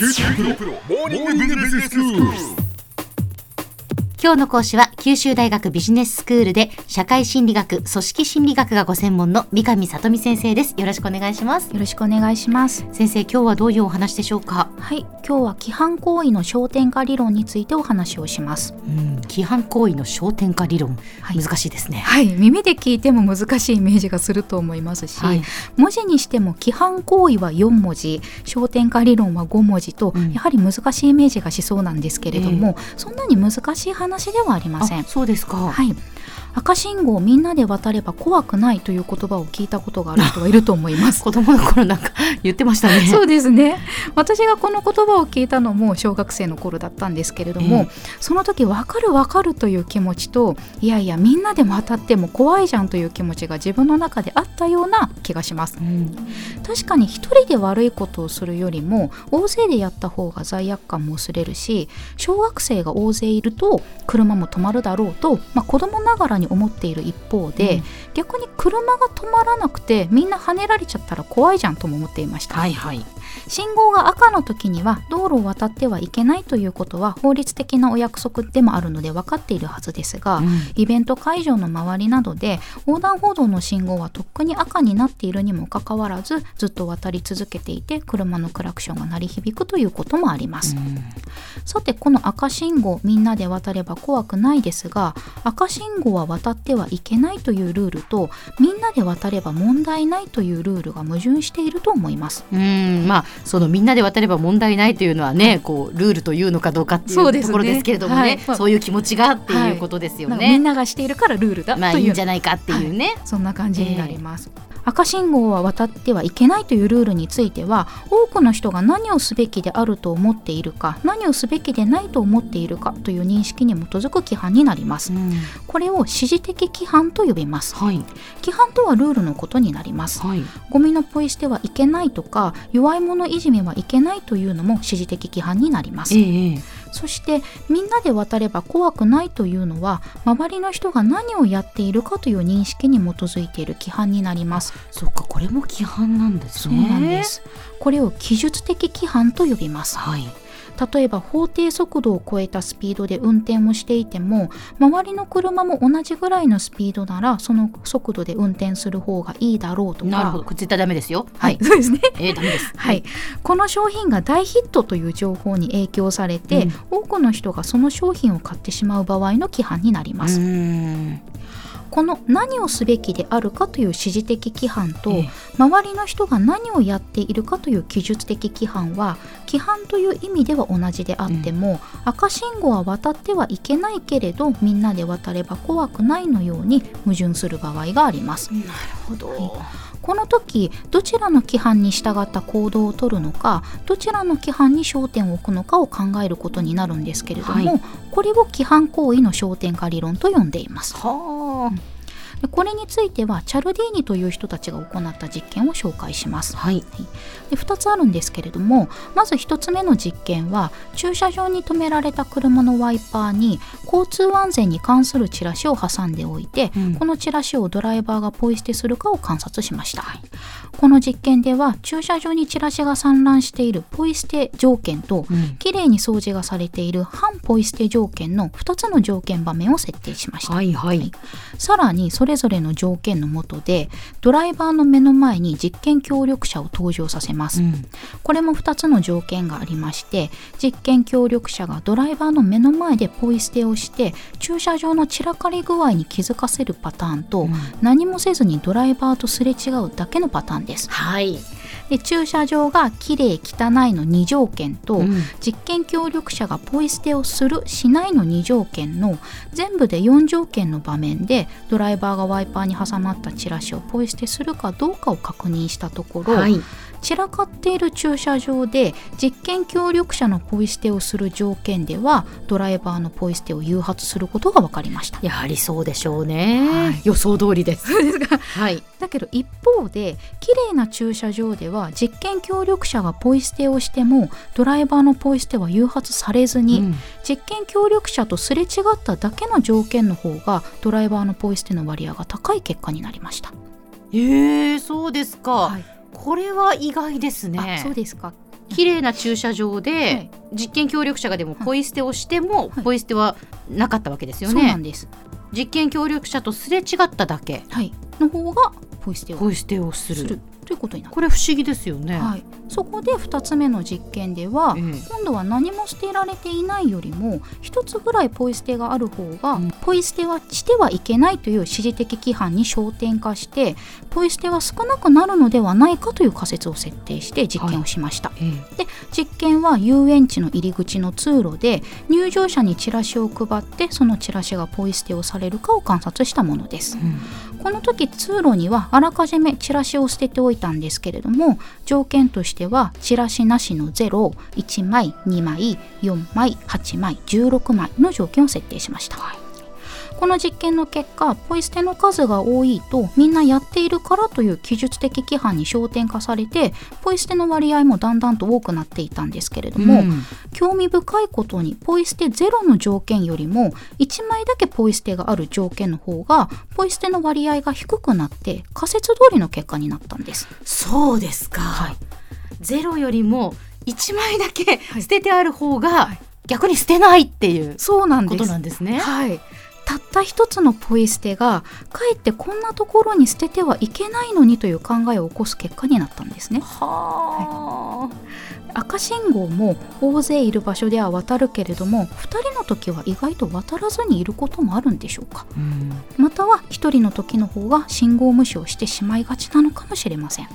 九州大学モーニングビジネススクール。今日の講師は九州大学ビジネススクールで社会心理学、組織心理学がご専門の三上里美先生です。よろしくお願いします。よろしくお願いします。先生、今日はどういうお話でしょうか？はい、今日は規範行為の焦点化理論についてお話をします。うん、規範行為の焦点化理論、はい難しいですね。はい、耳で聞いても難しいイメージがすると思いますし、はい文字にしても規範行為は4文字焦点化理論は5文字と、うんやはり難しいイメージがしそうなんですけれども、そんなに難しい話ではありませんあ、。そうですか。はい赤信号をみんなで渡れば怖くないという言葉を聞いたことがある人がいると思います。子供の頃なんか言ってましたね。そうですね私がこの言葉を聞いたのも小学生の頃だったんですけれども、えその時分かる分かるという気持ちといやいやみんなでも当たっても怖いじゃんという気持ちが自分の中であったような気がしますうん、確かに一人で悪いことをするよりも大勢でやった方が罪悪感も薄れるし小学生が大勢いると車も止まるだろうと、まあ、子供ながらに思っている一方で、うん逆に車が止まらなくてみんな跳ねられちゃったら怖いじゃんとも思っていましたはいはい。信号が赤の時には道路を渡ってはいけないということは法律的なお約束でもあるので分かっているはずですが、うん。イベント会場の周りなどで横断歩道の信号はとっくに赤になっているにもかかわらずずっと渡り続けていて車のクラクションが鳴り響くということもあります、さてこの赤信号みんなで渡れば怖くないですが赤信号は渡ってはいけないというルールとみんなで渡れば問題ないというルールが矛盾していると思います。うん、まあそのみんなで渡れば問題ないというのはね、こうルールというのかどうかっていうところですけれどもね、そういう気持ちがっていうことですよなんかみね。んながしているからルールだという、まあいいんじゃないかっていうね。そんな感じになります、赤信号は渡ってはいけないというルールについては多くの人が何をすべきであると思っているか何をすべきでないと思っているかという認識に基づく規範になります。うん。これを指示的規範と呼びます。はい。規範とはルールのことになります。はい。ゴミのポイ捨てはいけないとか弱い者いじめはいけないというのも指示的規範になります。ええええそしてみんなで渡れば怖くないというのは周りの人が何をやっているかという認識に基づいている規範になります。そっかこれも規範なんですそうね。なんです。これを記述的規範と呼びます。はい。例えば法定速度を超えたスピードで運転をしていても周りの車も同じぐらいのスピードならその速度で運転する方がいいだろうとかなるほど。絶対ダメですよ。はい、。そうですねええダメです。はい、この商品が大ヒットという情報に影響されて、うん多くの人がその商品を買ってしまう場合の規範になります。この何をすべきであるかという指示的規範と、ええ周りの人が何をやっているかという記述的規範は規範という意味では同じであっても、赤信号は渡ってはいけないけれどみんなで渡れば怖くないのように矛盾する場合があります。なるほど。この時どちらの規範に従った行動をとるのかどちらの規範に焦点を置くのかを考えることになるんですけれども、はい。これを規範行為の焦点化理論と呼んでいます。はでこれについてはチャルディーニという人たちが行った実験を紹介しますあ。。はい。で2つあるんですけれどもまず1つ目の実験は駐車場に止められた車のワイパーに交通安全に関するチラシを挟んでおいて、うんこのチラシをドライバーがポイ捨てするかを観察しました、この実験では駐車場にチラシが散乱しているポイ捨て条件と、うんきれいに掃除がされている反ポイ捨て条件の2つの条件場面を設定しました、はいはい。さらにそれぞれの条件の下でドライバーの目の前に実験協力者を登場させます、うん。これも2つの条件がありまして実験協力者がドライバーの目の前でポイ捨てをして駐車場の散らかり具合に気づかせるパターンと、うん。何もせずにドライバーとすれ違うだけのパターンです。はい。で駐車場がきれい汚いの2条件と、うん実験協力者がポイ捨てをするしないの2条件の全部で4条件の場面でドライバーがワイパーに挟まったチラシをポイ捨てするかどうかを確認したところ、はい。散らかっている駐車場で実験協力者のポイ捨てをする条件ではドライバーのポイ捨てを誘発することが分かりました。やはりそうでしょうね。はい予想通りです。ですかはい。だけど一方で綺麗な駐車場では実験協力者がポイ捨てをしてもドライバーのポイ捨ては誘発されずに、うん実験協力者とすれ違っただけの条件の方がドライバーのポイ捨ての割合が高い結果になりました。ええそうですか。はいこれは意外ですね。あそうですか綺麗な駐車場で、はい実験協力者がでもポイ捨てをしても、はいポイ捨てはなかったわけですよそうなねんです。実験協力者とすれ違っただけはい。の方がポイ捨てをするということになる。これ不思議ですよね、はい。そこで2つ目の実験では、ええ。今度は何も捨てられていないよりも一つぐらいポイ捨てがある方が、うん。ポイ捨てはしてはいけないという指示的規範に焦点化してポイ捨ては少なくなるのではないかという仮説を設定して実験をしました、ええ。で実験は遊園地の入り口の通路で入場者にチラシを配ってそのチラシがポイ捨てをされるかを観察したものです。うん。この時通路にはあらかじめチラシを捨てておいたんですけれども条件としてはチラシなしの01枚2枚4枚8枚16枚の条件を設定しました、この実験の結果ポイ捨ての数が多いとみんなやっているからという記述的規範に焦点化されてポイ捨ての割合もだんだんと多くなっていたんですけれども、うん興味深いことにポイ捨てゼロの条件よりも1枚だけポイ捨てがある条件の方がポイ捨ての割合が低くなって仮説通りの結果になったんです。そうですか、はいゼロよりも1枚だけ捨ててある方が逆に捨てないっていうそうなんですね。はい。たった一つのポイ捨てがかえってこんなところに捨ててはいけないのにという考えを起こす結果になったんですね。はあ、赤信号も大勢いる場所では渡るけれども2人の時は意外と渡らずにいることもあるんでしょうか。うん。または1人の時の方が信号無視をしてしまいがちなのかもしれません。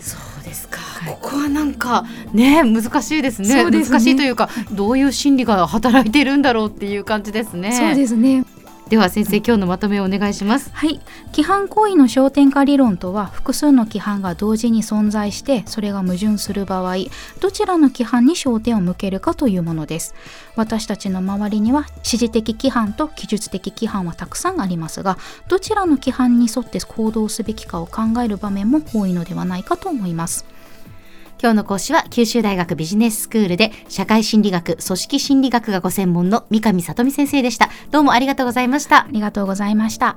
そうですか、ここはなんかね難しいですね。ね。難しいというかどういう心理が働いているんだろうっていう感じですね。すねでは先生今日のまとめをお願いします。はい。規範行為の焦点化理論とは複数の規範が同時に存在してそれが矛盾する場合どちらの規範に焦点を向けるかというものです。私たちの周りには指示的規範と記述的規範はたくさんありますがどちらの規範に沿って行動すべきかを考える場面も多いのではないかと思います。今日の講師は九州大学ビジネススクールで社会心理学、組織心理学がご専門の三上里美先生でした。どうもありがとうございましたあ。りがとうございました